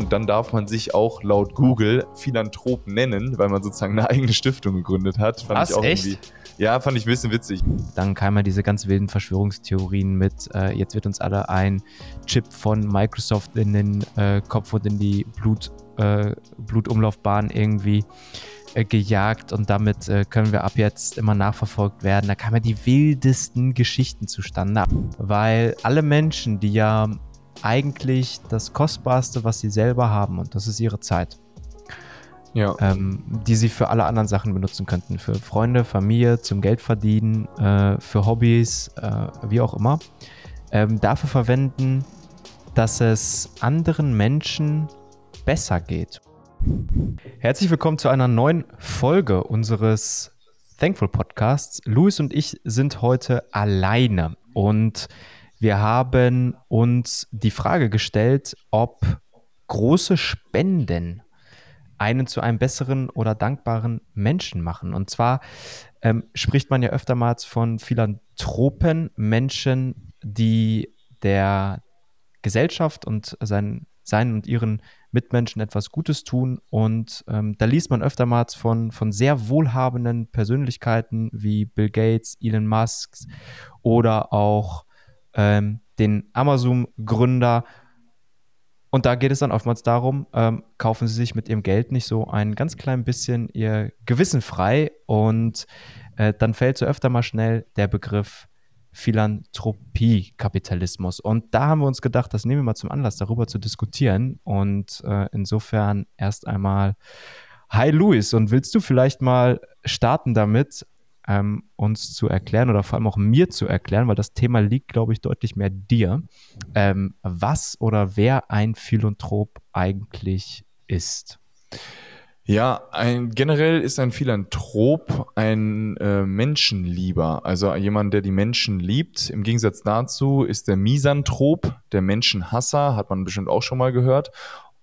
und dann darf man sich auch laut Google Philanthrop nennen, weil man sozusagen eine eigene Stiftung gegründet hat. Fand Was, ich auch echt? Irgendwie, ja, fand ich ein bisschen witzig. Dann kamen ja diese ganz wilden Verschwörungstheorien mit, äh, jetzt wird uns alle ein Chip von Microsoft in den äh, Kopf und in die Blut, äh, Blutumlaufbahn irgendwie äh, gejagt und damit äh, können wir ab jetzt immer nachverfolgt werden. Da kamen ja die wildesten Geschichten zustande, weil alle Menschen, die ja eigentlich das Kostbarste, was sie selber haben, und das ist ihre Zeit, ja. ähm, die sie für alle anderen Sachen benutzen könnten. Für Freunde, Familie, zum Geldverdienen, äh, für Hobbys, äh, wie auch immer. Ähm, dafür verwenden, dass es anderen Menschen besser geht. Herzlich willkommen zu einer neuen Folge unseres Thankful Podcasts. Luis und ich sind heute alleine und wir haben uns die Frage gestellt, ob große Spenden einen zu einem besseren oder dankbaren Menschen machen. Und zwar ähm, spricht man ja öftermals von Philanthropen, Menschen, die der Gesellschaft und sein, seinen und ihren Mitmenschen etwas Gutes tun. Und ähm, da liest man öftermals von, von sehr wohlhabenden Persönlichkeiten wie Bill Gates, Elon Musk oder auch ähm, den Amazon-Gründer und da geht es dann oftmals darum, ähm, kaufen Sie sich mit Ihrem Geld nicht so ein ganz klein bisschen Ihr Gewissen frei und äh, dann fällt so öfter mal schnell der Begriff Philanthropie-Kapitalismus. Und da haben wir uns gedacht, das nehmen wir mal zum Anlass, darüber zu diskutieren. Und äh, insofern erst einmal, hi Luis, und willst du vielleicht mal starten damit, ähm, uns zu erklären oder vor allem auch mir zu erklären, weil das Thema liegt, glaube ich, deutlich mehr dir, ähm, was oder wer ein Philanthrop eigentlich ist. Ja, ein, generell ist ein Philanthrop ein äh, Menschenlieber, also jemand, der die Menschen liebt. Im Gegensatz dazu ist der Misanthrop, der Menschenhasser, hat man bestimmt auch schon mal gehört.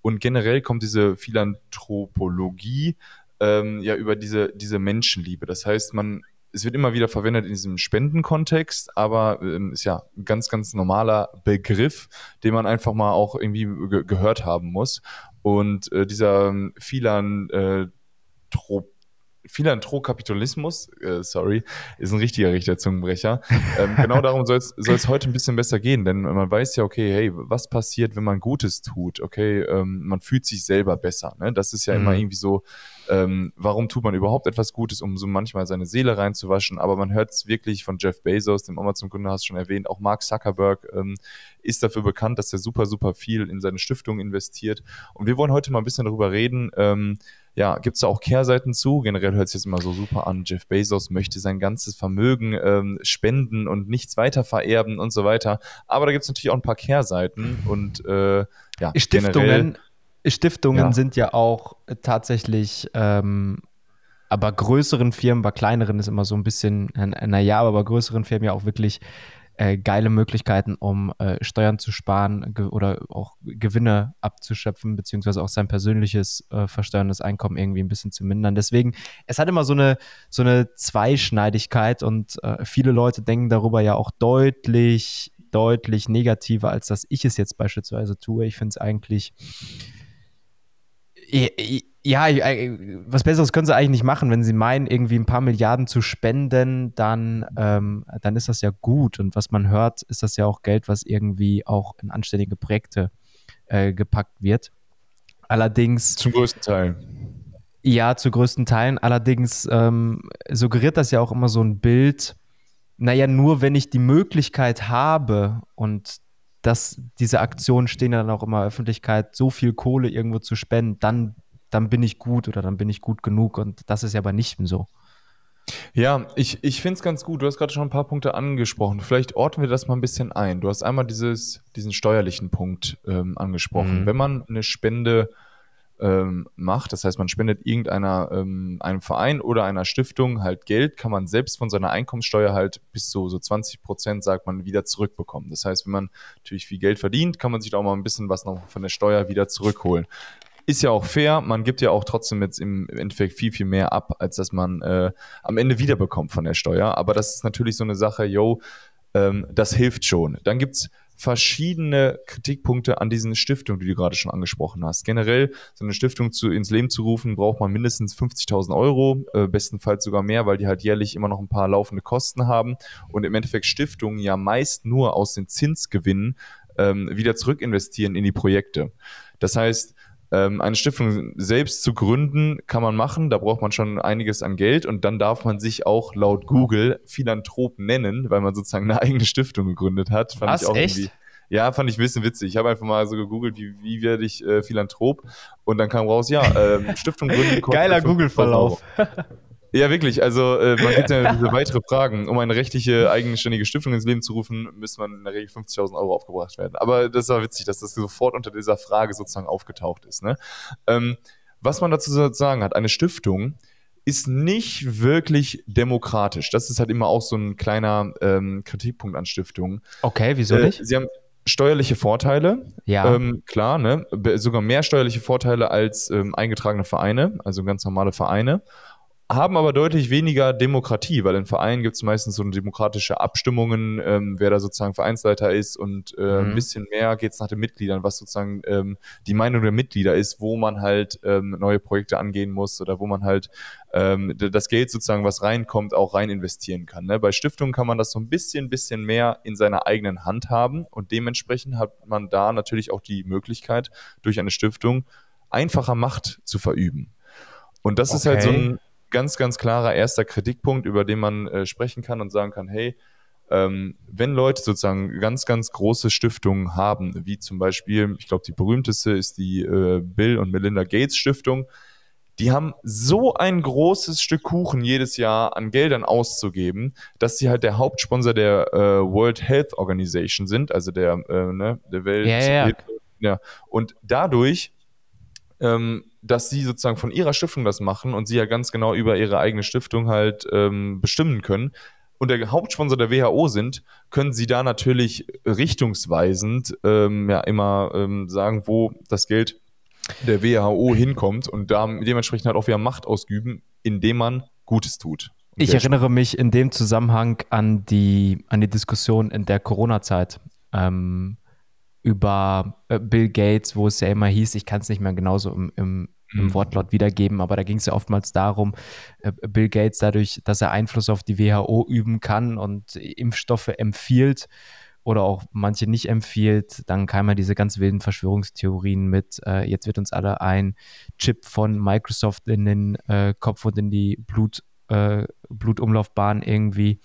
Und generell kommt diese Philanthropologie ähm, ja über diese, diese Menschenliebe. Das heißt, man es wird immer wieder verwendet in diesem Spendenkontext, aber ähm, ist ja ein ganz, ganz normaler Begriff, den man einfach mal auch irgendwie ge gehört haben muss. Und äh, dieser ähm, Philanthropie Philanthrokapitalismus, äh, sorry, ist ein richtiger richtiger Zungenbrecher. Ähm, genau darum soll es heute ein bisschen besser gehen, denn man weiß ja, okay, hey, was passiert, wenn man Gutes tut? Okay, ähm, man fühlt sich selber besser. Ne? Das ist ja mhm. immer irgendwie so, ähm, warum tut man überhaupt etwas Gutes, um so manchmal seine Seele reinzuwaschen? Aber man hört es wirklich von Jeff Bezos, dem Amazon-Gründer hast du schon erwähnt, auch Mark Zuckerberg ähm, ist dafür bekannt, dass er super, super viel in seine Stiftung investiert. Und wir wollen heute mal ein bisschen darüber reden, ähm, ja, gibt es da auch Kehrseiten zu? Generell hört es jetzt immer so super an. Jeff Bezos möchte sein ganzes Vermögen ähm, spenden und nichts weiter vererben und so weiter. Aber da gibt es natürlich auch ein paar Kehrseiten und äh, ja, Stiftungen, Stiftungen ja. sind ja auch tatsächlich ähm, aber größeren Firmen, bei kleineren ist immer so ein bisschen, naja, aber bei größeren Firmen ja auch wirklich äh, geile Möglichkeiten, um äh, Steuern zu sparen oder auch Gewinne abzuschöpfen, beziehungsweise auch sein persönliches äh, versteuerndes Einkommen irgendwie ein bisschen zu mindern. Deswegen, es hat immer so eine, so eine Zweischneidigkeit und äh, viele Leute denken darüber ja auch deutlich, deutlich negativer, als dass ich es jetzt beispielsweise tue. Ich finde es eigentlich ja, äh, was Besseres können sie eigentlich nicht machen. Wenn sie meinen, irgendwie ein paar Milliarden zu spenden, dann, ähm, dann ist das ja gut. Und was man hört, ist das ja auch Geld, was irgendwie auch in anständige Projekte äh, gepackt wird. Allerdings. Zum größten Teil. Ja, zu größten Teilen. Allerdings ähm, suggeriert das ja auch immer so ein Bild, naja, nur wenn ich die Möglichkeit habe und dass diese Aktionen stehen dann auch immer Öffentlichkeit, so viel Kohle irgendwo zu spenden, dann dann bin ich gut oder dann bin ich gut genug. Und das ist ja bei nichtem so. Ja, ich, ich finde es ganz gut. Du hast gerade schon ein paar Punkte angesprochen. Vielleicht orten wir das mal ein bisschen ein. Du hast einmal dieses, diesen steuerlichen Punkt ähm, angesprochen. Mhm. Wenn man eine Spende ähm, macht, das heißt, man spendet irgendeiner ähm, einem Verein oder einer Stiftung halt Geld, kann man selbst von seiner Einkommenssteuer halt bis zu so 20 Prozent, sagt man, wieder zurückbekommen. Das heißt, wenn man natürlich viel Geld verdient, kann man sich da auch mal ein bisschen was noch von der Steuer wieder zurückholen. Ist ja auch fair, man gibt ja auch trotzdem jetzt im Endeffekt viel, viel mehr ab, als dass man äh, am Ende wiederbekommt von der Steuer. Aber das ist natürlich so eine Sache, yo, ähm, das hilft schon. Dann gibt's verschiedene Kritikpunkte an diesen Stiftungen, die du gerade schon angesprochen hast. Generell so eine Stiftung zu, ins Leben zu rufen, braucht man mindestens 50.000 Euro, äh, bestenfalls sogar mehr, weil die halt jährlich immer noch ein paar laufende Kosten haben und im Endeffekt Stiftungen ja meist nur aus den Zinsgewinnen ähm, wieder zurückinvestieren in die Projekte. Das heißt, ähm, eine Stiftung selbst zu gründen, kann man machen. Da braucht man schon einiges an Geld und dann darf man sich auch laut Google Philanthrop nennen, weil man sozusagen eine eigene Stiftung gegründet hat. Fand Was, ich auch echt? irgendwie. Ja, fand ich ein bisschen witzig. Ich habe einfach mal so gegoogelt, wie, wie werde ich äh, Philanthrop? Und dann kam raus, ja, äh, Stiftung gründen. Geiler Google-Verlauf. Ja, wirklich. Also äh, man gibt ja diese weitere Fragen. Um eine rechtliche, eigenständige Stiftung ins Leben zu rufen, müsste man in der Regel 50.000 Euro aufgebracht werden. Aber das war witzig, dass das sofort unter dieser Frage sozusagen aufgetaucht ist. Ne? Ähm, was man dazu sagen hat, eine Stiftung ist nicht wirklich demokratisch. Das ist halt immer auch so ein kleiner ähm, Kritikpunkt an Stiftungen. Okay, wieso nicht? Äh, sie haben steuerliche Vorteile. Ja. Ähm, klar, ne? Sogar mehr steuerliche Vorteile als ähm, eingetragene Vereine, also ganz normale Vereine haben aber deutlich weniger Demokratie, weil in Vereinen gibt es meistens so demokratische Abstimmungen, ähm, wer da sozusagen Vereinsleiter ist und äh, mhm. ein bisschen mehr geht es nach den Mitgliedern, was sozusagen ähm, die Meinung der Mitglieder ist, wo man halt ähm, neue Projekte angehen muss oder wo man halt ähm, das Geld sozusagen, was reinkommt, auch rein investieren kann. Ne? Bei Stiftungen kann man das so ein bisschen, bisschen mehr in seiner eigenen Hand haben und dementsprechend hat man da natürlich auch die Möglichkeit, durch eine Stiftung einfacher Macht zu verüben. Und das okay. ist halt so ein ganz, ganz klarer erster Kritikpunkt, über den man äh, sprechen kann und sagen kann, hey, ähm, wenn Leute sozusagen ganz, ganz große Stiftungen haben, wie zum Beispiel, ich glaube, die berühmteste ist die äh, Bill und Melinda Gates Stiftung, die haben so ein großes Stück Kuchen jedes Jahr an Geldern auszugeben, dass sie halt der Hauptsponsor der äh, World Health Organization sind, also der, äh, ne, der Welt. Ja, ja. ja. Und dadurch ähm, dass sie sozusagen von ihrer Stiftung das machen und sie ja ganz genau über ihre eigene Stiftung halt ähm, bestimmen können und der Hauptsponsor der WHO sind, können sie da natürlich richtungsweisend ähm, ja immer ähm, sagen, wo das Geld der WHO hinkommt und da dementsprechend halt auch wieder Macht ausüben, indem man Gutes tut. Ich erinnere mich in dem Zusammenhang an die, an die Diskussion in der Corona-Zeit. Ähm, über äh, Bill Gates, wo es ja immer hieß, ich kann es nicht mehr genauso im, im, im mhm. Wortlaut wiedergeben, aber da ging es ja oftmals darum, äh, Bill Gates dadurch, dass er Einfluss auf die WHO üben kann und Impfstoffe empfiehlt oder auch manche nicht empfiehlt, dann kamen ja diese ganz wilden Verschwörungstheorien mit, äh, jetzt wird uns alle ein Chip von Microsoft in den äh, Kopf und in die Blut, äh, Blutumlaufbahn irgendwie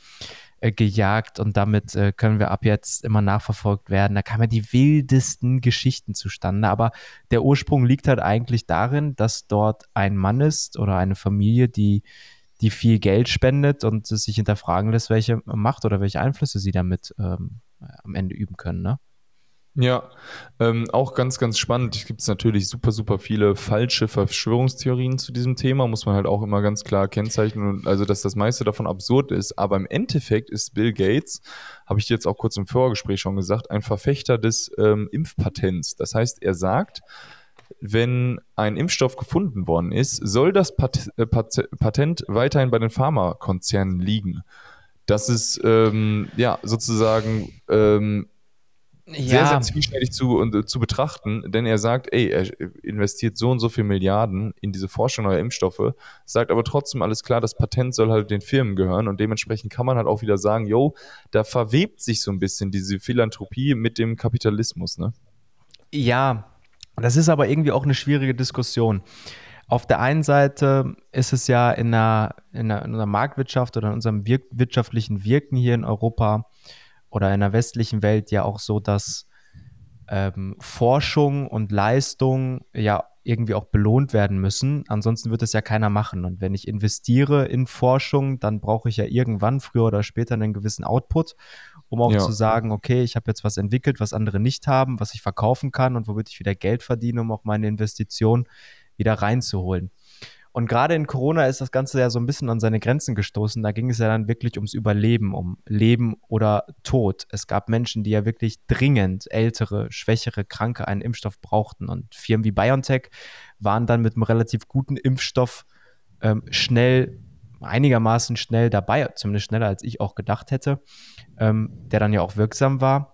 äh, gejagt und damit äh, können wir ab jetzt immer nachverfolgt werden. Da kamen ja die wildesten Geschichten zustande, aber der Ursprung liegt halt eigentlich darin, dass dort ein Mann ist oder eine Familie, die die viel Geld spendet und sich hinterfragen lässt, welche Macht oder welche Einflüsse sie damit ähm, am Ende üben können. Ne? Ja, ähm, auch ganz, ganz spannend. Es gibt natürlich super, super viele falsche Verschwörungstheorien zu diesem Thema, muss man halt auch immer ganz klar kennzeichnen. Also, dass das meiste davon absurd ist. Aber im Endeffekt ist Bill Gates, habe ich dir jetzt auch kurz im Vorgespräch schon gesagt, ein Verfechter des ähm, Impfpatents. Das heißt, er sagt, wenn ein Impfstoff gefunden worden ist, soll das Pat äh, Pat Patent weiterhin bei den Pharmakonzernen liegen. Das ist ähm, ja sozusagen ähm, ja. sehr, sehr zwiespältig zu, und, äh, zu betrachten, denn er sagt, ey, er investiert so und so viele Milliarden in diese Forschung neuer Impfstoffe, sagt aber trotzdem alles klar, das Patent soll halt den Firmen gehören und dementsprechend kann man halt auch wieder sagen, yo, da verwebt sich so ein bisschen diese Philanthropie mit dem Kapitalismus, ne? Ja, das ist aber irgendwie auch eine schwierige Diskussion. Auf der einen Seite ist es ja in einer, in einer, in einer Marktwirtschaft oder in unserem wir wirtschaftlichen Wirken hier in Europa oder in der westlichen Welt ja auch so, dass ähm, Forschung und Leistung ja irgendwie auch belohnt werden müssen. Ansonsten wird es ja keiner machen. Und wenn ich investiere in Forschung, dann brauche ich ja irgendwann, früher oder später, einen gewissen Output, um auch ja. zu sagen, okay, ich habe jetzt was entwickelt, was andere nicht haben, was ich verkaufen kann und womit ich wieder Geld verdiene, um auch meine Investition wieder reinzuholen. Und gerade in Corona ist das Ganze ja so ein bisschen an seine Grenzen gestoßen. Da ging es ja dann wirklich ums Überleben, um Leben oder Tod. Es gab Menschen, die ja wirklich dringend ältere, schwächere, kranke einen Impfstoff brauchten. Und Firmen wie BioNTech waren dann mit einem relativ guten Impfstoff ähm, schnell, einigermaßen schnell dabei, zumindest schneller als ich auch gedacht hätte, ähm, der dann ja auch wirksam war.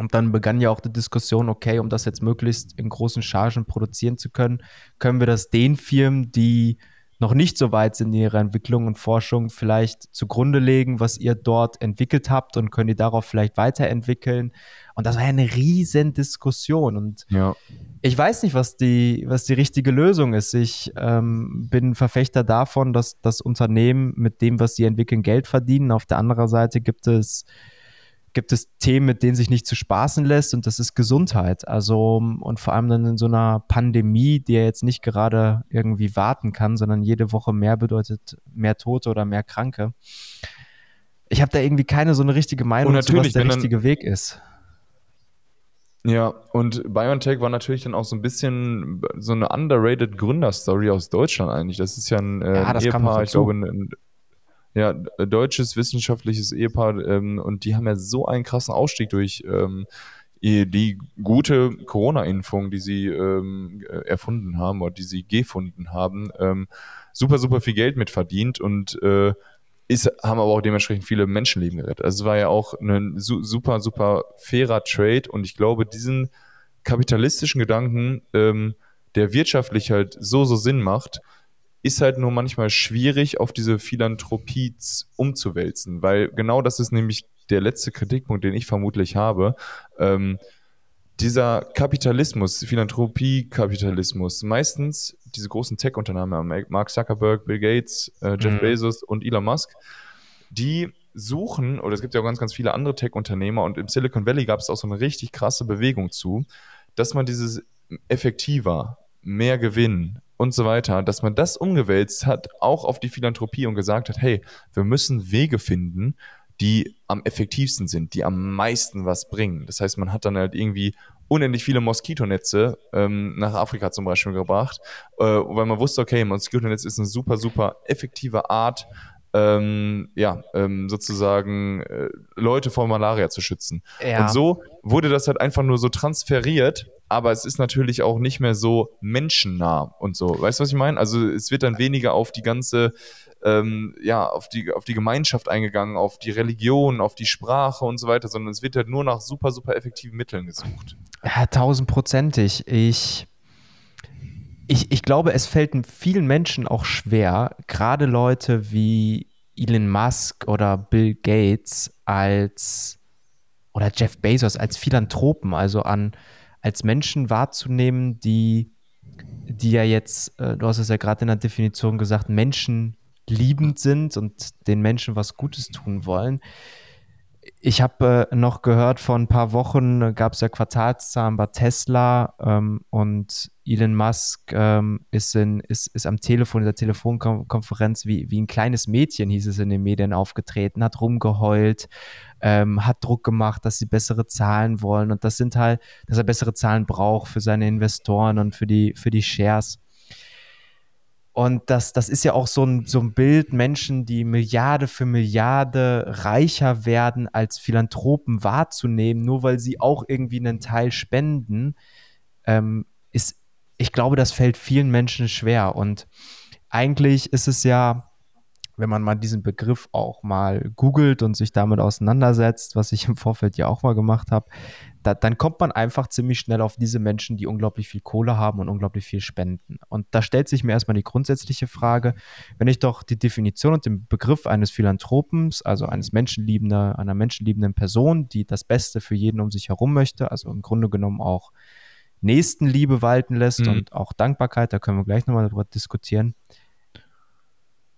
Und dann begann ja auch die Diskussion, okay, um das jetzt möglichst in großen Chargen produzieren zu können, können wir das den Firmen, die noch nicht so weit sind in ihrer Entwicklung und Forschung, vielleicht zugrunde legen, was ihr dort entwickelt habt und können die darauf vielleicht weiterentwickeln. Und das war ja eine riesen Diskussion. Und ja. ich weiß nicht, was die, was die richtige Lösung ist. Ich ähm, bin Verfechter davon, dass das Unternehmen mit dem, was sie entwickeln, Geld verdienen. Auf der anderen Seite gibt es gibt es Themen, mit denen sich nicht zu spaßen lässt und das ist Gesundheit. Also und vor allem dann in so einer Pandemie, die ja jetzt nicht gerade irgendwie warten kann, sondern jede Woche mehr bedeutet mehr Tote oder mehr Kranke. Ich habe da irgendwie keine so eine richtige Meinung, zu, was der richtige Weg ist. Ja, und BioNTech war natürlich dann auch so ein bisschen so eine underrated Gründerstory aus Deutschland eigentlich. Das ist ja ein, äh, ja, ein Ehepaar, ich glaube, ein, ja, deutsches wissenschaftliches Ehepaar ähm, und die haben ja so einen krassen Ausstieg durch ähm, die gute Corona-Impfung, die sie ähm, erfunden haben oder die sie gefunden haben, ähm, super, super viel Geld mit verdient und äh, ist, haben aber auch dementsprechend viele Menschenleben gerettet. Also es war ja auch ein super, super fairer Trade und ich glaube, diesen kapitalistischen Gedanken, ähm, der wirtschaftlich halt so, so Sinn macht, ist halt nur manchmal schwierig, auf diese Philanthropie umzuwälzen, weil genau das ist nämlich der letzte Kritikpunkt, den ich vermutlich habe. Ähm, dieser Kapitalismus, Philanthropie-Kapitalismus, meistens diese großen Tech-Unternehmen, Mark Zuckerberg, Bill Gates, äh, Jeff mhm. Bezos und Elon Musk, die suchen, oder es gibt ja auch ganz, ganz viele andere Tech-Unternehmer und im Silicon Valley gab es auch so eine richtig krasse Bewegung zu, dass man dieses effektiver, mehr Gewinn, und so weiter, dass man das umgewälzt hat, auch auf die Philanthropie und gesagt hat, hey, wir müssen Wege finden, die am effektivsten sind, die am meisten was bringen. Das heißt, man hat dann halt irgendwie unendlich viele Moskitonetze ähm, nach Afrika zum Beispiel gebracht, äh, weil man wusste, okay, Moskitonetz ist eine super, super effektive Art, ähm, ja, ähm, sozusagen äh, Leute vor Malaria zu schützen. Ja. Und so wurde das halt einfach nur so transferiert aber es ist natürlich auch nicht mehr so menschennah und so. Weißt du, was ich meine? Also es wird dann weniger auf die ganze, ähm, ja, auf die, auf die Gemeinschaft eingegangen, auf die Religion, auf die Sprache und so weiter, sondern es wird halt nur nach super, super effektiven Mitteln gesucht. Ja, tausendprozentig. Ich, ich, ich glaube, es fällt vielen Menschen auch schwer, gerade Leute wie Elon Musk oder Bill Gates als oder Jeff Bezos als Philanthropen, also an als Menschen wahrzunehmen, die, die ja jetzt, äh, du hast es ja gerade in der Definition gesagt, menschenliebend sind und den Menschen was Gutes tun wollen. Ich habe äh, noch gehört, vor ein paar Wochen gab es ja Quartalszahlen bei Tesla ähm, und Elon Musk ähm, ist, in, ist, ist am Telefon, in der Telefonkonferenz wie, wie ein kleines Mädchen, hieß es in den Medien, aufgetreten, hat rumgeheult, ähm, hat Druck gemacht, dass sie bessere Zahlen wollen und das sind halt, dass er bessere Zahlen braucht für seine Investoren und für die, für die Shares. Und das, das ist ja auch so ein, so ein Bild, Menschen, die Milliarde für Milliarde reicher werden, als Philanthropen wahrzunehmen, nur weil sie auch irgendwie einen Teil spenden, ähm, ist, ich glaube, das fällt vielen Menschen schwer. Und eigentlich ist es ja wenn man mal diesen Begriff auch mal googelt und sich damit auseinandersetzt, was ich im Vorfeld ja auch mal gemacht habe, da, dann kommt man einfach ziemlich schnell auf diese Menschen, die unglaublich viel Kohle haben und unglaublich viel spenden. Und da stellt sich mir erstmal die grundsätzliche Frage, wenn ich doch die Definition und den Begriff eines Philanthropens, also eines menschenliebender, einer menschenliebenden Person, die das Beste für jeden um sich herum möchte, also im Grunde genommen auch Nächstenliebe walten lässt mhm. und auch Dankbarkeit, da können wir gleich nochmal darüber diskutieren,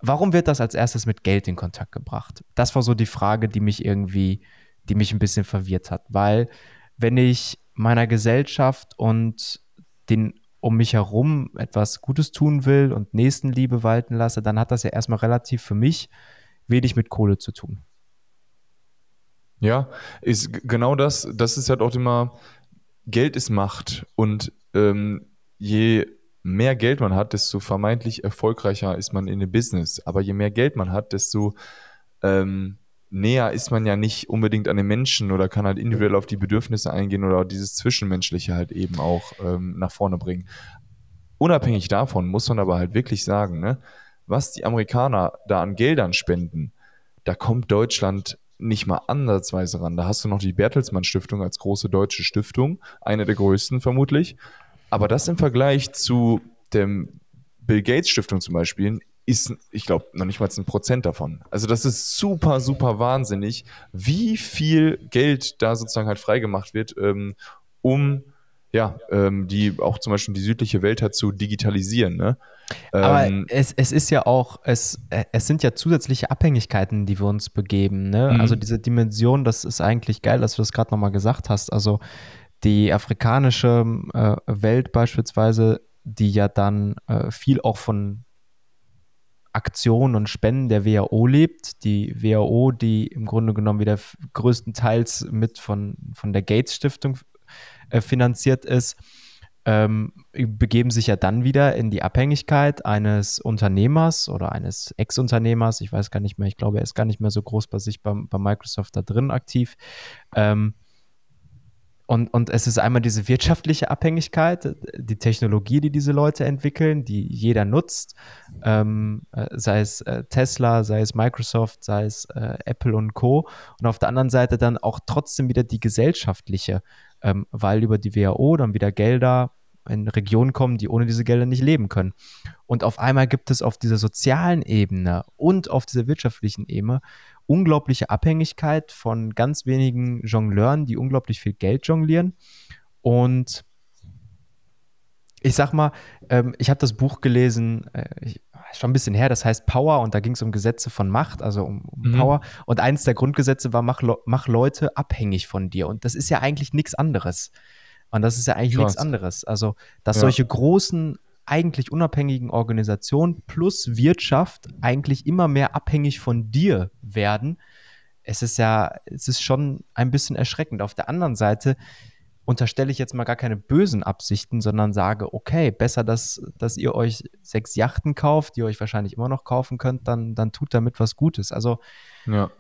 warum wird das als erstes mit Geld in Kontakt gebracht? Das war so die Frage, die mich irgendwie, die mich ein bisschen verwirrt hat, weil wenn ich meiner Gesellschaft und den um mich herum etwas Gutes tun will und Nächstenliebe walten lasse, dann hat das ja erstmal relativ für mich wenig mit Kohle zu tun. Ja, ist genau das. Das ist halt auch immer, Geld ist Macht und ähm, je mehr Geld man hat, desto vermeintlich erfolgreicher ist man in dem Business. Aber je mehr Geld man hat, desto ähm, näher ist man ja nicht unbedingt an den Menschen oder kann halt individuell auf die Bedürfnisse eingehen oder dieses Zwischenmenschliche halt eben auch ähm, nach vorne bringen. Unabhängig davon muss man aber halt wirklich sagen, ne, was die Amerikaner da an Geldern spenden, da kommt Deutschland nicht mal ansatzweise ran. Da hast du noch die Bertelsmann Stiftung als große deutsche Stiftung, eine der größten vermutlich. Aber das im Vergleich zu der Bill Gates Stiftung zum Beispiel ist, ich glaube, noch nicht mal ein Prozent davon. Also das ist super, super wahnsinnig, wie viel Geld da sozusagen halt freigemacht wird, ähm, um ja, ähm, die auch zum Beispiel die südliche Welt hat zu digitalisieren. Ne? Aber ähm, es, es ist ja auch, es, es sind ja zusätzliche Abhängigkeiten, die wir uns begeben. Ne? Mhm. Also diese Dimension, das ist eigentlich geil, dass du das gerade nochmal gesagt hast. Also die afrikanische äh, Welt beispielsweise, die ja dann äh, viel auch von Aktionen und Spenden der WHO lebt. Die WHO, die im Grunde genommen wieder größtenteils mit von, von der Gates Stiftung äh, finanziert ist, ähm, begeben sich ja dann wieder in die Abhängigkeit eines Unternehmers oder eines Ex-Unternehmers. Ich weiß gar nicht mehr, ich glaube, er ist gar nicht mehr so groß bei sich bei, bei Microsoft da drin aktiv. Ähm, und, und es ist einmal diese wirtschaftliche Abhängigkeit, die Technologie, die diese Leute entwickeln, die jeder nutzt, ähm, äh, sei es äh, Tesla, sei es Microsoft, sei es äh, Apple und Co. Und auf der anderen Seite dann auch trotzdem wieder die gesellschaftliche ähm, weil über die WHO dann wieder Gelder in Regionen kommen, die ohne diese Gelder nicht leben können. Und auf einmal gibt es auf dieser sozialen Ebene und auf dieser wirtschaftlichen Ebene unglaubliche Abhängigkeit von ganz wenigen Jongleuren, die unglaublich viel Geld jonglieren. Und ich sag mal, ähm, ich habe das Buch gelesen, äh, ich, schon ein bisschen her, das heißt Power und da ging es um Gesetze von Macht, also um, um mhm. Power. Und eins der Grundgesetze war, mach, mach Leute abhängig von dir. Und das ist ja eigentlich nichts anderes. Und das ist ja eigentlich nichts anderes. Also, dass ja. solche großen, eigentlich unabhängigen Organisationen plus Wirtschaft eigentlich immer mehr abhängig von dir werden, es ist ja, es ist schon ein bisschen erschreckend. Auf der anderen Seite unterstelle ich jetzt mal gar keine bösen Absichten, sondern sage, okay, besser, dass, dass ihr euch sechs Yachten kauft, die ihr euch wahrscheinlich immer noch kaufen könnt, dann, dann tut damit was Gutes. Also ja.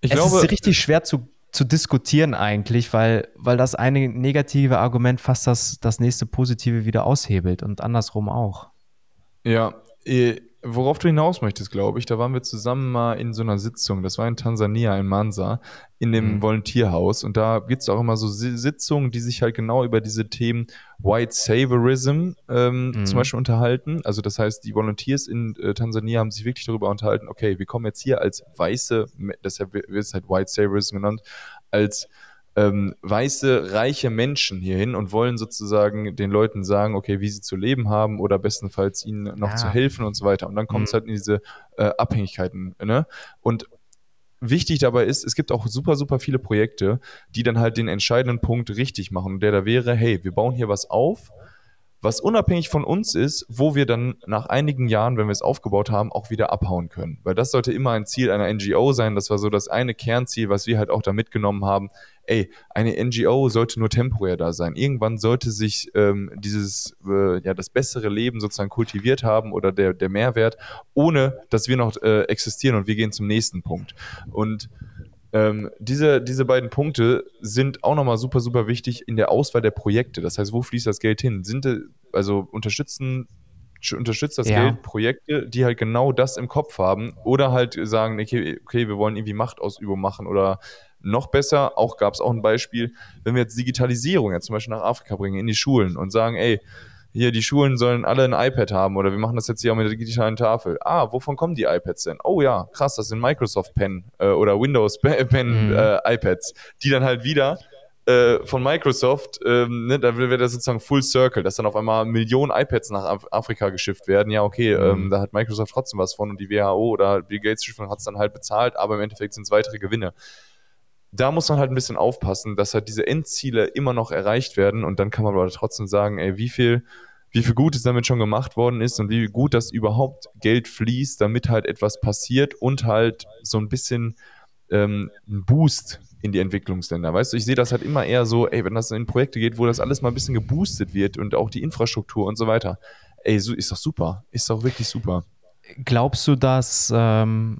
ich es glaube, ist richtig schwer zu, zu diskutieren eigentlich, weil, weil das eine negative Argument fast das, das nächste positive wieder aushebelt und andersrum auch. Ja, eh, worauf du hinaus möchtest, glaube ich, da waren wir zusammen mal in so einer Sitzung, das war in Tansania, in Mansa, in dem mhm. Volontierhaus. Und da gibt es auch immer so Sitzungen, die sich halt genau über diese Themen White Saviorism ähm, mhm. zum Beispiel unterhalten. Also das heißt, die Volunteers in äh, Tansania haben sich wirklich darüber unterhalten, okay, wir kommen jetzt hier als weiße, deshalb wird es halt White Saviorism genannt, als ähm, weiße, reiche Menschen hierhin und wollen sozusagen den Leuten sagen, okay, wie sie zu leben haben oder bestenfalls ihnen noch ja. zu helfen und so weiter. Und dann kommt es mhm. halt in diese äh, Abhängigkeiten. Ne? Und wichtig dabei ist, es gibt auch super, super viele Projekte, die dann halt den entscheidenden Punkt richtig machen. Und der da wäre, hey, wir bauen hier was auf, was unabhängig von uns ist, wo wir dann nach einigen Jahren, wenn wir es aufgebaut haben, auch wieder abhauen können. Weil das sollte immer ein Ziel einer NGO sein. Das war so das eine Kernziel, was wir halt auch da mitgenommen haben. Ey, eine NGO sollte nur temporär da sein. Irgendwann sollte sich ähm, dieses, äh, ja, das bessere Leben sozusagen kultiviert haben oder der, der Mehrwert, ohne dass wir noch äh, existieren und wir gehen zum nächsten Punkt. Und ähm, diese, diese beiden Punkte sind auch nochmal super, super wichtig in der Auswahl der Projekte. Das heißt, wo fließt das Geld hin? Sind also unterstützen unterstützt das ja. Geld Projekte, die halt genau das im Kopf haben oder halt sagen, okay, okay, wir wollen irgendwie Machtausübung machen oder noch besser, auch gab es auch ein Beispiel, wenn wir jetzt Digitalisierung jetzt zum Beispiel nach Afrika bringen, in die Schulen und sagen, ey, hier, die Schulen sollen alle ein iPad haben oder wir machen das jetzt hier auch mit der digitalen Tafel. Ah, wovon kommen die iPads denn? Oh ja, krass, das sind Microsoft Pen äh, oder Windows Pen mhm. äh, iPads, die dann halt wieder äh, von Microsoft, ähm, ne, da wird das sozusagen Full Circle, dass dann auf einmal Millionen iPads nach Af Afrika geschifft werden. Ja, okay, mhm. ähm, da hat Microsoft trotzdem was von und die WHO oder Bill Gates hat es dann halt bezahlt, aber im Endeffekt sind es weitere Gewinne da muss man halt ein bisschen aufpassen, dass halt diese Endziele immer noch erreicht werden und dann kann man aber trotzdem sagen, ey, wie viel, wie viel Gutes damit schon gemacht worden ist und wie gut das überhaupt Geld fließt, damit halt etwas passiert und halt so ein bisschen ähm, ein Boost in die Entwicklungsländer. Weißt du, ich sehe das halt immer eher so, ey, wenn das in Projekte geht, wo das alles mal ein bisschen geboostet wird und auch die Infrastruktur und so weiter, ey, so ist doch super, ist doch wirklich super. Glaubst du, dass ähm,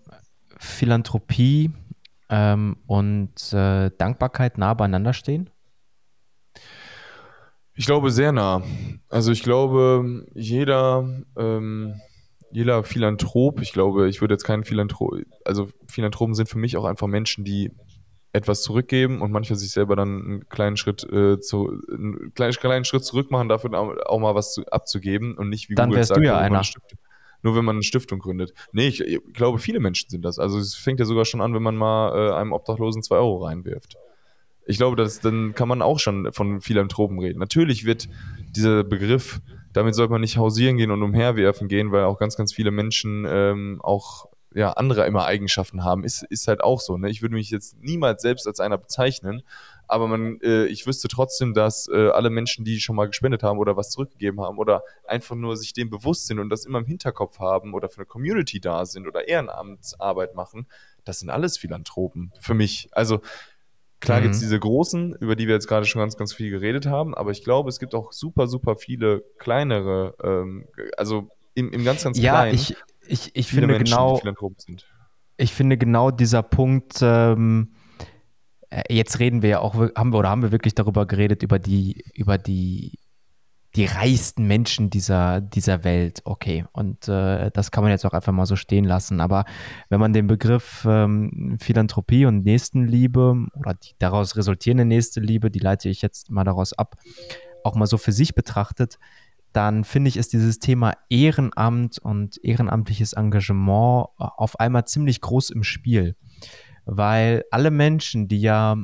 Philanthropie ähm, und äh, Dankbarkeit nah beieinander stehen? Ich glaube sehr nah. Also ich glaube, jeder, ähm, jeder Philanthrop, ich glaube, ich würde jetzt keinen Philanthrop, also Philanthropen sind für mich auch einfach Menschen, die etwas zurückgeben und manchmal sich selber dann einen kleinen Schritt äh, zu, einen kleinen, kleinen Schritt zurück machen, dafür auch mal was zu, abzugeben und nicht wie dann Google wärst du ja einer. Nur wenn man eine Stiftung gründet. Nee, ich, ich, glaube, viele Menschen sind das. Also es fängt ja sogar schon an, wenn man mal äh, einem Obdachlosen zwei Euro reinwirft. Ich glaube, dass, dann kann man auch schon von Philanthropen reden. Natürlich wird dieser Begriff, damit sollte man nicht hausieren gehen und umherwerfen gehen, weil auch ganz, ganz viele Menschen ähm, auch ja, andere immer Eigenschaften haben, ist, ist halt auch so. Ne? Ich würde mich jetzt niemals selbst als einer bezeichnen, aber man, äh, ich wüsste trotzdem, dass äh, alle Menschen, die schon mal gespendet haben oder was zurückgegeben haben oder einfach nur sich dem bewusst sind und das immer im Hinterkopf haben oder für eine Community da sind oder Ehrenamtsarbeit machen, das sind alles Philanthropen für mich. Also klar mhm. gibt es diese großen, über die wir jetzt gerade schon ganz, ganz viel geredet haben, aber ich glaube, es gibt auch super, super viele kleinere, ähm, also im, im ganz, ganz ja, kleinen. Ich, ich, ich finde Menschen, genau, ich finde genau dieser Punkt, ähm, äh, jetzt reden wir ja auch, haben wir oder haben wir wirklich darüber geredet, über die, über die, die reichsten Menschen dieser, dieser Welt. Okay, und äh, das kann man jetzt auch einfach mal so stehen lassen. Aber wenn man den Begriff ähm, Philanthropie und Nächstenliebe oder die daraus resultierende Nächstenliebe, die leite ich jetzt mal daraus ab, auch mal so für sich betrachtet, dann finde ich, ist dieses Thema Ehrenamt und ehrenamtliches Engagement äh, auf einmal ziemlich groß im Spiel. Weil alle Menschen, die ja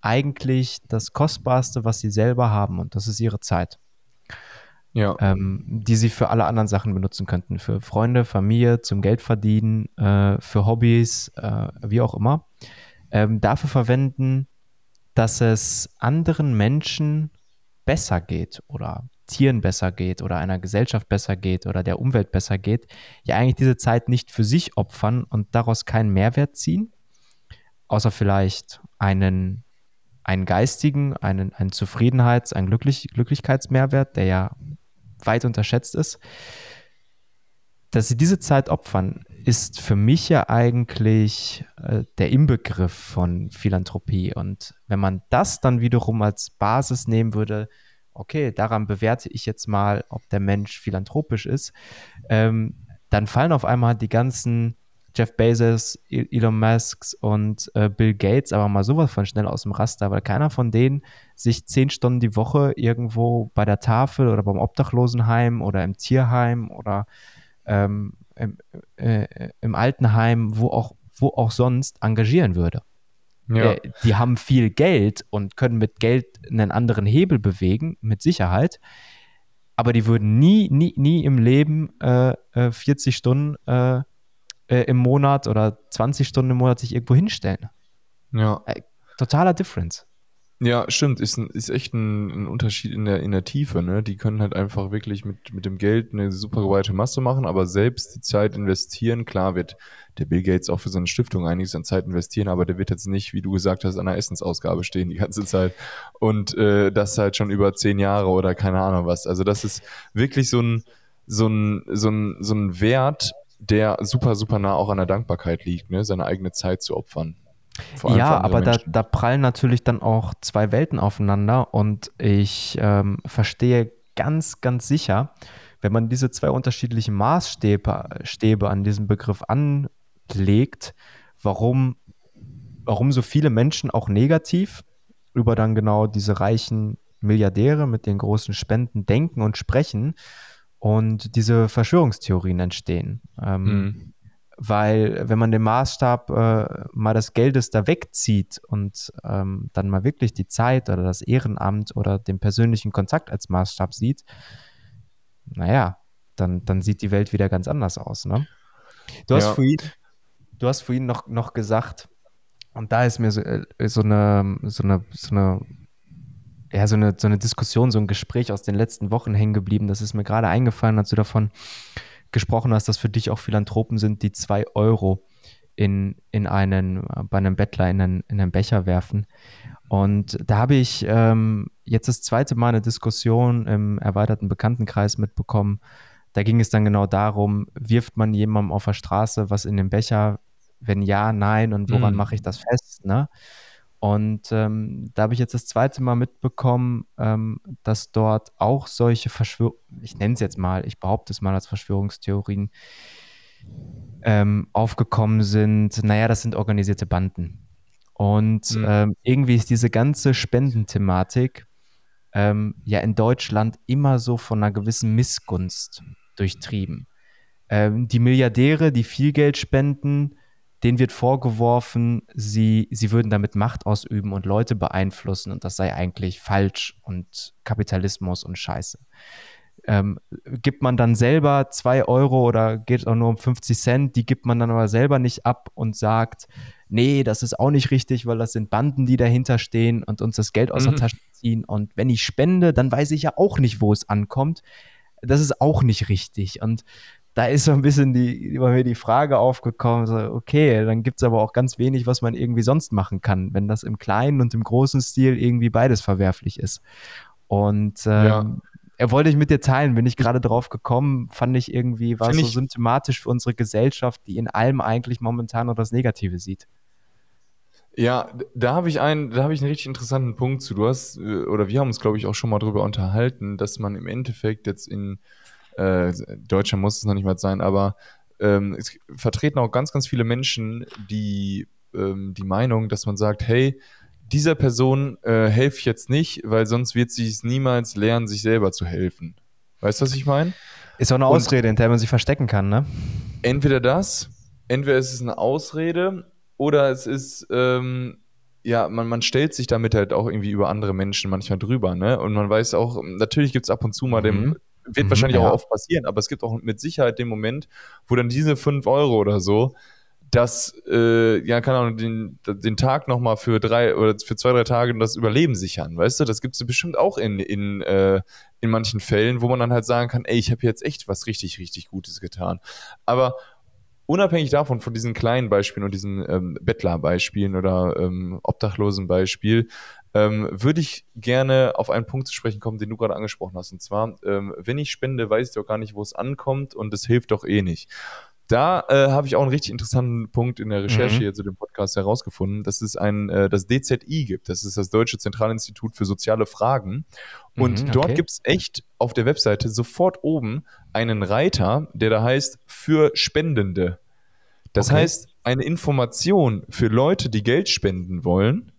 eigentlich das Kostbarste, was sie selber haben, und das ist ihre Zeit, ja. ähm, die sie für alle anderen Sachen benutzen könnten. Für Freunde, Familie, zum Geldverdienen, äh, für Hobbys, äh, wie auch immer, ähm, dafür verwenden, dass es anderen Menschen besser geht oder Tieren besser geht oder einer Gesellschaft besser geht oder der Umwelt besser geht, ja eigentlich diese Zeit nicht für sich opfern und daraus keinen Mehrwert ziehen, außer vielleicht einen, einen geistigen, einen, einen Zufriedenheits-, einen Glücklich Glücklichkeitsmehrwert, der ja weit unterschätzt ist. Dass sie diese Zeit opfern, ist für mich ja eigentlich äh, der Inbegriff von Philanthropie. Und wenn man das dann wiederum als Basis nehmen würde, okay, daran bewerte ich jetzt mal, ob der Mensch philanthropisch ist, ähm, dann fallen auf einmal die ganzen Jeff Bezos, e-, Elon Musk und äh, Bill Gates aber mal sowas von schnell aus dem Raster, weil keiner von denen sich zehn Stunden die Woche irgendwo bei der Tafel oder beim Obdachlosenheim oder im Tierheim oder ähm, im, äh, im Altenheim, wo auch, wo auch sonst engagieren würde. Ja. Äh, die haben viel Geld und können mit Geld einen anderen Hebel bewegen, mit Sicherheit. Aber die würden nie, nie, nie im Leben äh, 40 äh, Stunden äh, äh, im Monat oder 20 Stunden im Monat sich irgendwo hinstellen. Ja. Äh, totaler Difference. Ja, stimmt. Ist, ein, ist echt ein, ein, Unterschied in der, in der Tiefe. Ne? Die können halt einfach wirklich mit, mit dem Geld eine super breite Masse machen, aber selbst die Zeit investieren. Klar wird der Bill Gates auch für seine Stiftung einiges an Zeit investieren, aber der wird jetzt nicht, wie du gesagt hast, an einer Essensausgabe stehen die ganze Zeit. Und äh, das halt schon über zehn Jahre oder keine Ahnung was. Also das ist wirklich so ein, so ein, so ein, so ein Wert, der super, super nah auch an der Dankbarkeit liegt, ne? seine eigene Zeit zu opfern. Ja, aber da, da, prallen natürlich dann auch zwei Welten aufeinander und ich ähm, verstehe ganz, ganz sicher, wenn man diese zwei unterschiedlichen Maßstäbe Stäbe an diesem Begriff anlegt, warum, warum so viele Menschen auch negativ über dann genau diese reichen Milliardäre mit den großen Spenden denken und sprechen und diese Verschwörungstheorien entstehen. Ähm, mhm. Weil wenn man den Maßstab äh, mal des Geldes da wegzieht und ähm, dann mal wirklich die Zeit oder das Ehrenamt oder den persönlichen Kontakt als Maßstab sieht, naja, dann, dann sieht die Welt wieder ganz anders aus. Ne? Du, hast ja. vorhin, du hast vorhin noch, noch gesagt, und da ist mir so, äh, so, eine, so, eine, so eine ja, so eine, so eine Diskussion, so ein Gespräch aus den letzten Wochen hängen geblieben. Das ist mir gerade eingefallen, als du davon gesprochen hast, dass für dich auch Philanthropen sind, die zwei Euro in, in einen, bei einem Bettler in einen, in einen Becher werfen. Und da habe ich ähm, jetzt das zweite Mal eine Diskussion im erweiterten Bekanntenkreis mitbekommen. Da ging es dann genau darum, wirft man jemandem auf der Straße was in den Becher? Wenn ja, nein, und woran mm. mache ich das fest? Ne? Und ähm, da habe ich jetzt das zweite Mal mitbekommen, ähm, dass dort auch solche Verschwörungen, ich nenne es jetzt mal, ich behaupte es mal als Verschwörungstheorien, ähm, aufgekommen sind. Naja, das sind organisierte Banden. Und mhm. ähm, irgendwie ist diese ganze Spendenthematik ähm, ja in Deutschland immer so von einer gewissen Missgunst durchtrieben. Ähm, die Milliardäre, die viel Geld spenden, denen wird vorgeworfen, sie, sie würden damit Macht ausüben und Leute beeinflussen und das sei eigentlich falsch und Kapitalismus und Scheiße. Ähm, gibt man dann selber zwei Euro oder geht es auch nur um 50 Cent, die gibt man dann aber selber nicht ab und sagt, nee, das ist auch nicht richtig, weil das sind Banden, die dahinter stehen und uns das Geld aus mhm. der Tasche ziehen. Und wenn ich spende, dann weiß ich ja auch nicht, wo es ankommt. Das ist auch nicht richtig. Und da ist so ein bisschen die, über mir die Frage aufgekommen, so, okay, dann gibt es aber auch ganz wenig, was man irgendwie sonst machen kann, wenn das im kleinen und im großen Stil irgendwie beides verwerflich ist. Und ähm, ja. er wollte ich mit dir teilen, bin ich gerade drauf gekommen, fand ich irgendwie, war Find so symptomatisch für unsere Gesellschaft, die in allem eigentlich momentan nur das Negative sieht. Ja, da habe ich einen, da habe ich einen richtig interessanten Punkt zu. Du hast, äh, oder wir haben uns, glaube ich, auch schon mal darüber unterhalten, dass man im Endeffekt jetzt in äh, Deutscher muss es noch nicht mal sein, aber ähm, es vertreten auch ganz, ganz viele Menschen die, ähm, die Meinung, dass man sagt, hey, dieser Person äh, helfe ich jetzt nicht, weil sonst wird sie es niemals lernen, sich selber zu helfen. Weißt du, was ich meine? Ist auch eine Ausrede, in der man sich verstecken kann, ne? Entweder das, entweder ist es eine Ausrede oder es ist, ähm, ja, man, man stellt sich damit halt auch irgendwie über andere Menschen manchmal drüber, ne? Und man weiß auch, natürlich gibt es ab und zu mal mhm. dem wird mhm, wahrscheinlich ja. auch oft passieren, aber es gibt auch mit Sicherheit den Moment, wo dann diese 5 Euro oder so, das, äh, ja, keine Ahnung, den, den Tag nochmal für drei oder für zwei, drei Tage das Überleben sichern, weißt du? Das gibt es bestimmt auch in, in, äh, in manchen Fällen, wo man dann halt sagen kann, ey, ich habe jetzt echt was richtig, richtig Gutes getan. Aber unabhängig davon, von diesen kleinen Beispielen und diesen ähm, Bettlerbeispielen oder ähm, Obdachlosenbeispiel, ähm, würde ich gerne auf einen Punkt zu sprechen kommen, den du gerade angesprochen hast. Und zwar, ähm, wenn ich spende, weiß ich doch gar nicht, wo es ankommt und es hilft doch eh nicht. Da äh, habe ich auch einen richtig interessanten Punkt in der Recherche mhm. hier zu dem Podcast herausgefunden, dass es ein, äh, das DZI gibt. Das ist das Deutsche Zentralinstitut für soziale Fragen. Und mhm, okay. dort gibt es echt auf der Webseite sofort oben einen Reiter, der da heißt für Spendende. Das okay. heißt, eine Information für Leute, die Geld spenden wollen,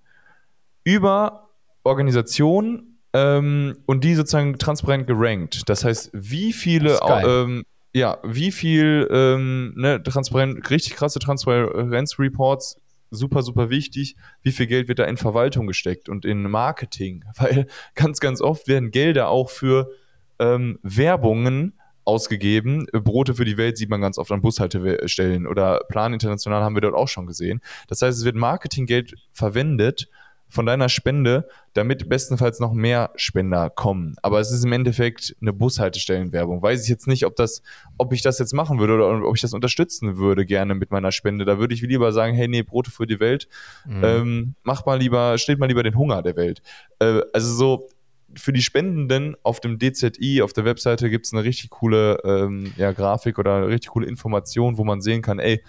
über Organisationen ähm, und die sozusagen transparent gerankt. Das heißt, wie viele, ähm, ja, wie viel ähm, ne, transparent, richtig krasse Transparenzreports, super, super wichtig, wie viel Geld wird da in Verwaltung gesteckt und in Marketing, weil ganz, ganz oft werden Gelder auch für ähm, Werbungen ausgegeben. Brote für die Welt sieht man ganz oft an Bushaltestellen oder Plan International haben wir dort auch schon gesehen. Das heißt, es wird Marketinggeld verwendet, von deiner Spende, damit bestenfalls noch mehr Spender kommen. Aber es ist im Endeffekt eine Bushaltestellenwerbung. Weiß ich jetzt nicht, ob das, ob ich das jetzt machen würde oder ob ich das unterstützen würde gerne mit meiner Spende. Da würde ich lieber sagen, hey, nee, Brote für die Welt, mhm. ähm, mach mal lieber, stillt mal lieber den Hunger der Welt. Äh, also so, für die Spendenden auf dem DZI, auf der Webseite gibt es eine richtig coole ähm, ja, Grafik oder eine richtig coole Information, wo man sehen kann, ey,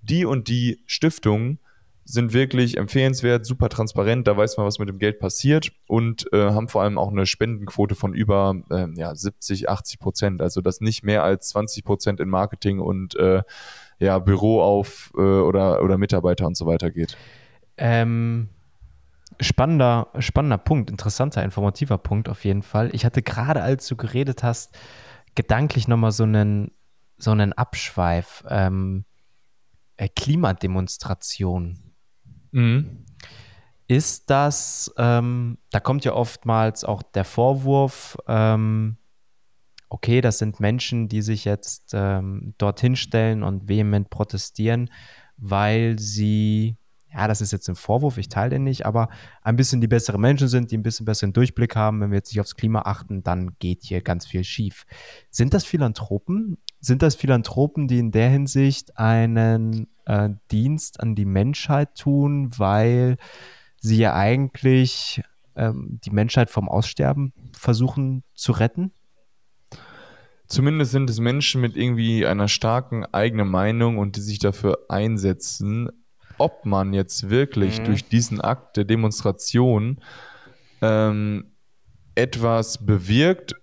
die und die Stiftungen sind wirklich empfehlenswert, super transparent, da weiß man, was mit dem Geld passiert und äh, haben vor allem auch eine Spendenquote von über äh, ja, 70, 80 Prozent. Also dass nicht mehr als 20 Prozent in Marketing und äh, ja, Büro auf äh, oder, oder Mitarbeiter und so weiter geht. Ähm, spannender, spannender Punkt, interessanter, informativer Punkt auf jeden Fall. Ich hatte gerade, als du geredet hast, gedanklich nochmal so einen, so einen Abschweif. Ähm, äh, Klimademonstration Mhm. Ist das, ähm, da kommt ja oftmals auch der Vorwurf, ähm, okay, das sind Menschen, die sich jetzt ähm, dorthin stellen und vehement protestieren, weil sie, ja, das ist jetzt ein Vorwurf, ich teile den nicht, aber ein bisschen die besseren Menschen sind, die ein bisschen besseren Durchblick haben. Wenn wir jetzt nicht aufs Klima achten, dann geht hier ganz viel schief. Sind das Philanthropen? Sind das Philanthropen, die in der Hinsicht einen äh, Dienst an die Menschheit tun, weil sie ja eigentlich ähm, die Menschheit vom Aussterben versuchen zu retten? Zumindest sind es Menschen mit irgendwie einer starken eigenen Meinung und die sich dafür einsetzen. ob man jetzt wirklich Mhm. durch diesen Akt der Demonstration ähm, etwas bewirkt,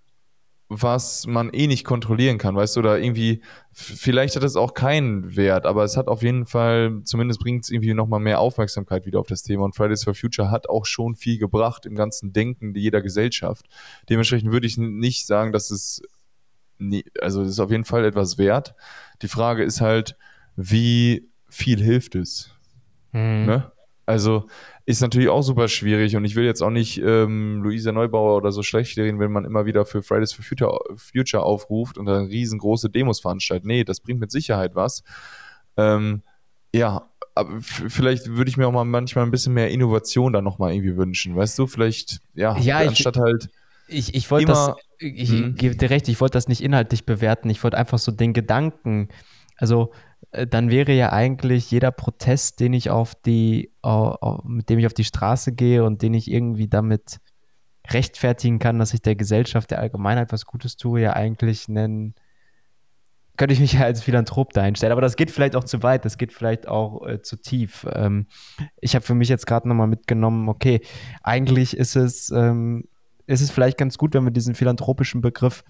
was man eh nicht kontrollieren kann, weißt du, oder irgendwie, vielleicht hat es auch keinen Wert, aber es hat auf jeden Fall, zumindest bringt es irgendwie nochmal mehr Aufmerksamkeit wieder auf das Thema und Fridays for Future hat auch schon viel gebracht im ganzen Denken jeder Gesellschaft. Dementsprechend würde ich nicht sagen, dass es, nie, also es ist auf jeden Fall etwas wert. Die Frage ist halt, wie viel hilft es? Mhm. Ne? Also ist natürlich auch super schwierig und ich will jetzt auch nicht ähm, Luisa Neubauer oder so schlecht reden, wenn man immer wieder für Fridays for Future, Future aufruft und dann riesengroße Demos veranstaltet. Nee, das bringt mit Sicherheit was. Ähm, ja, aber vielleicht würde ich mir auch mal manchmal ein bisschen mehr Innovation da nochmal irgendwie wünschen. Weißt du, vielleicht, ja, Ja, ich- anstatt halt, Ich, ich wollte das, ich Mhm. gebe dir recht, ich wollte das nicht inhaltlich bewerten, ich wollte einfach so den Gedanken, also dann wäre ja eigentlich jeder Protest, den ich auf die, mit dem ich auf die Straße gehe und den ich irgendwie damit rechtfertigen kann, dass ich der Gesellschaft, der Allgemeinheit was Gutes tue, ja eigentlich nennen, könnte ich mich ja als Philanthrop da einstellen. Aber das geht vielleicht auch zu weit, das geht vielleicht auch äh, zu tief. Ähm, ich habe für mich jetzt gerade nochmal mitgenommen, okay, eigentlich ist es, ähm, ist es vielleicht ganz gut, wenn wir diesen philanthropischen Begriff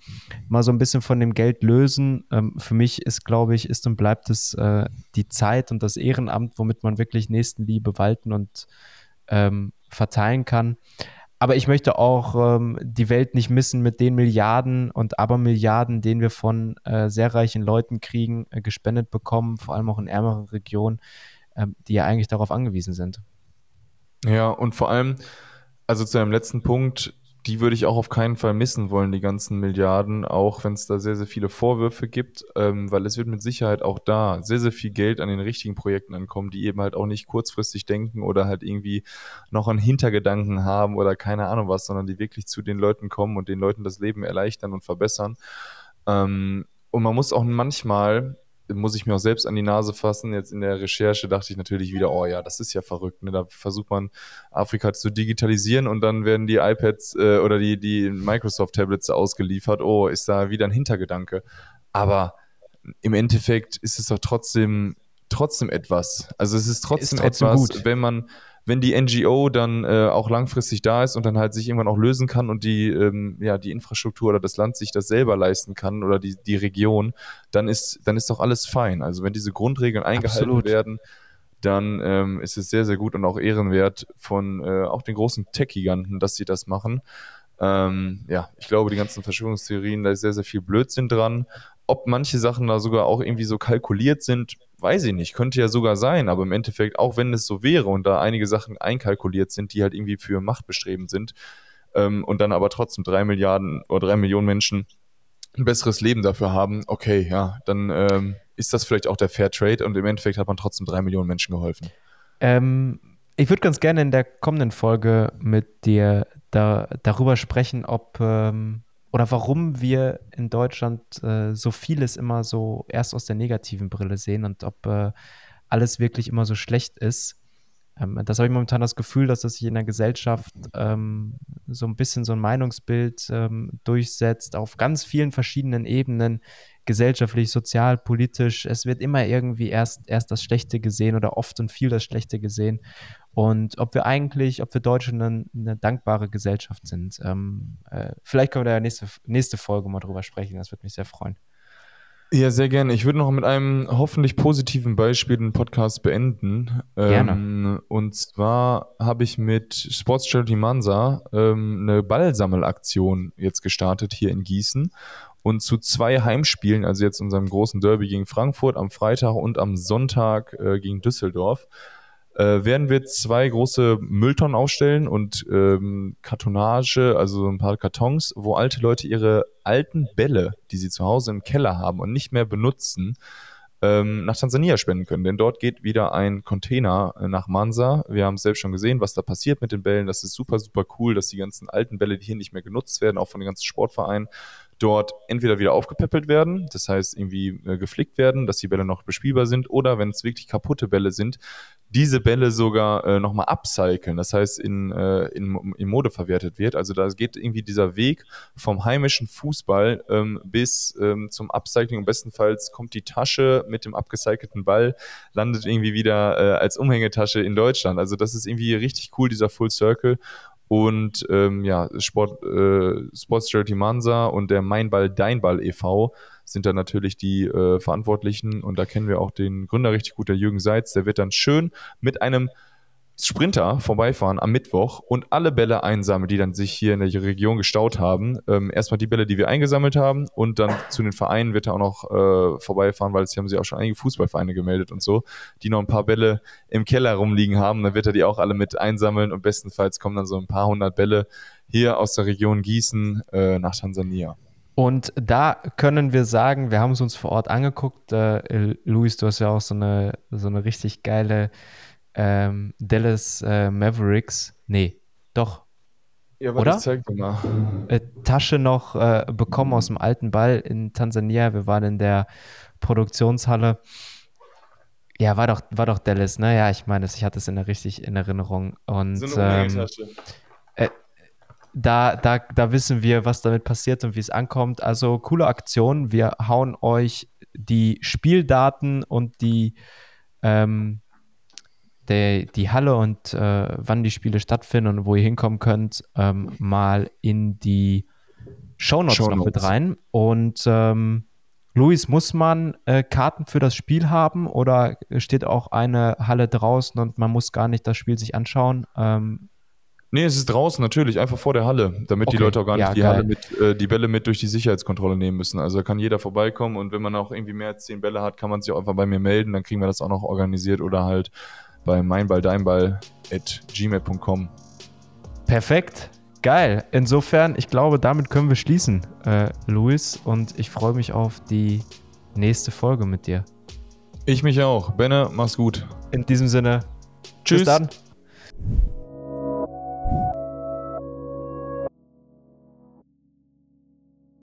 mal so ein bisschen von dem Geld lösen. Ähm, für mich ist, glaube ich, ist und bleibt es äh, die Zeit und das Ehrenamt, womit man wirklich Nächstenliebe walten und ähm, verteilen kann. Aber ich möchte auch ähm, die Welt nicht missen mit den Milliarden und Abermilliarden, den wir von äh, sehr reichen Leuten kriegen, äh, gespendet bekommen, vor allem auch in ärmeren Regionen, ähm, die ja eigentlich darauf angewiesen sind. ja, und vor allem, also zu einem letzten Punkt, die würde ich auch auf keinen Fall missen wollen, die ganzen Milliarden, auch wenn es da sehr, sehr viele Vorwürfe gibt, ähm, weil es wird mit Sicherheit auch da sehr, sehr viel Geld an den richtigen Projekten ankommen, die eben halt auch nicht kurzfristig denken oder halt irgendwie noch einen Hintergedanken haben oder keine Ahnung was, sondern die wirklich zu den Leuten kommen und den Leuten das Leben erleichtern und verbessern. Ähm, und man muss auch manchmal, muss ich mir auch selbst an die Nase fassen, jetzt in der Recherche dachte ich natürlich wieder, oh ja, das ist ja verrückt, ne? da versucht man Afrika zu digitalisieren und dann werden die iPads äh, oder die, die Microsoft-Tablets ausgeliefert. Oh, ist da wieder ein Hintergedanke. Aber im Endeffekt ist es doch trotzdem, trotzdem etwas. Also es ist trotzdem, Ist trotzdem etwas, gut. wenn man, wenn die NGO dann äh, auch langfristig da ist und dann halt sich irgendwann auch lösen kann und die, ähm, ja, die Infrastruktur oder das Land sich das selber leisten kann oder die, die Region, dann ist, dann ist doch alles fein. Also wenn diese Grundregeln eingehalten Absolut. werden, dann ähm, ist es sehr, sehr gut und auch ehrenwert von äh, auch den großen Tech-Giganten, dass sie das machen. Ähm, ja, ich glaube, die ganzen Verschwörungstheorien, da ist sehr, sehr viel Blödsinn dran. Ob manche Sachen da sogar auch irgendwie so kalkuliert sind, weiß ich nicht. Könnte ja sogar sein, aber im Endeffekt, auch wenn es so wäre und da einige Sachen einkalkuliert sind, die halt irgendwie für Macht bestrebend sind, ähm, und dann aber trotzdem drei Milliarden oder drei Millionen Menschen ein besseres Leben dafür haben, okay, ja, dann ähm, ist das vielleicht auch der Fair Trade und im Endeffekt hat man trotzdem drei Millionen Menschen geholfen. Ähm, ich würde ganz gerne in der kommenden Folge mit dir da, darüber sprechen, ob ähm, oder warum wir in Deutschland äh, so vieles immer so erst aus der negativen Brille sehen und ob äh, alles wirklich immer so schlecht ist. Ähm, das habe ich momentan das Gefühl, dass das sich in der Gesellschaft ähm, so ein bisschen so ein Meinungsbild ähm, durchsetzt auf ganz vielen verschiedenen Ebenen, gesellschaftlich, sozial, politisch. Es wird immer irgendwie erst, erst das Schlechte gesehen oder oft und viel das Schlechte gesehen. Und ob wir eigentlich, ob wir Deutsche eine, eine dankbare Gesellschaft sind. Ähm, äh, vielleicht können wir da nächste, nächste Folge mal drüber sprechen. Das würde mich sehr freuen. Ja, sehr gerne. Ich würde noch mit einem hoffentlich positiven Beispiel den Podcast beenden. Gerne. Ähm, und zwar habe ich mit Sports Charity Mansa ähm, eine Ballsammelaktion jetzt gestartet hier in Gießen. Und zu zwei Heimspielen, also jetzt unserem großen Derby gegen Frankfurt am Freitag und am Sonntag äh, gegen Düsseldorf, äh, werden wir zwei große Mülltonnen aufstellen und ähm, Kartonage, also ein paar Kartons, wo alte Leute ihre alten Bälle, die sie zu Hause im Keller haben und nicht mehr benutzen, ähm, nach Tansania spenden können. Denn dort geht wieder ein Container äh, nach Mansa. Wir haben es selbst schon gesehen, was da passiert mit den Bällen. Das ist super, super cool, dass die ganzen alten Bälle, die hier nicht mehr genutzt werden, auch von den ganzen Sportvereinen, dort entweder wieder aufgepäppelt werden, das heißt irgendwie äh, geflickt werden, dass die Bälle noch bespielbar sind, oder wenn es wirklich kaputte Bälle sind, diese Bälle sogar äh, nochmal upcyclen, das heißt in, äh, in, in Mode verwertet wird. Also da geht irgendwie dieser Weg vom heimischen Fußball ähm, bis ähm, zum Upcycling. Und bestenfalls kommt die Tasche mit dem abgecycelten Ball, landet irgendwie wieder äh, als Umhängetasche in Deutschland. Also das ist irgendwie richtig cool, dieser Full Circle. Und ähm, ja, Sport, äh, Sports Charity Mansa und der Mein Ball, Dein Ball e.V. sind da natürlich die äh, Verantwortlichen. Und da kennen wir auch den Gründer richtig gut, der Jürgen Seitz. Der wird dann schön mit einem Sprinter vorbeifahren am Mittwoch und alle Bälle einsammeln, die dann sich hier in der Region gestaut haben. Ähm, erstmal die Bälle, die wir eingesammelt haben und dann zu den Vereinen wird er auch noch äh, vorbeifahren, weil es haben sich auch schon einige Fußballvereine gemeldet und so, die noch ein paar Bälle im Keller rumliegen haben. Dann wird er die auch alle mit einsammeln und bestenfalls kommen dann so ein paar hundert Bälle hier aus der Region Gießen äh, nach Tansania. Und da können wir sagen, wir haben es uns vor Ort angeguckt. Äh, Luis, du hast ja auch so eine, so eine richtig geile ähm, Dallas äh, Mavericks, nee, doch. Ja, warte, Oder? zeig dir mal. Äh, Tasche noch äh, bekommen aus dem alten Ball in Tansania. Wir waren in der Produktionshalle. Ja, war doch, war doch Dallas, ne? Ja, ich meine, ich hatte es in der richtig in Erinnerung. Und, so eine ähm, äh, da, da, da wissen wir, was damit passiert und wie es ankommt. Also coole Aktion. Wir hauen euch die Spieldaten und die ähm, der, die Halle und äh, wann die Spiele stattfinden und wo ihr hinkommen könnt, ähm, mal in die Shownotes, Shownotes noch mit rein. Und ähm, Luis, muss man äh, Karten für das Spiel haben oder steht auch eine Halle draußen und man muss gar nicht das Spiel sich anschauen? Ähm, Nee, es ist draußen natürlich, einfach vor der Halle, damit okay. die Leute auch gar nicht ja, die, Halle mit, äh, die Bälle mit durch die Sicherheitskontrolle nehmen müssen. Also da kann jeder vorbeikommen und wenn man auch irgendwie mehr als zehn Bälle hat, kann man sich auch einfach bei mir melden, dann kriegen wir das auch noch organisiert oder halt bei meinballdeinball at gmail.com. Perfekt. Geil. Insofern, ich glaube, damit können wir schließen, äh, Luis. Und ich freue mich auf die nächste Folge mit dir. Ich mich auch. Benne, mach's gut. In diesem Sinne, tschüss. Bis dann.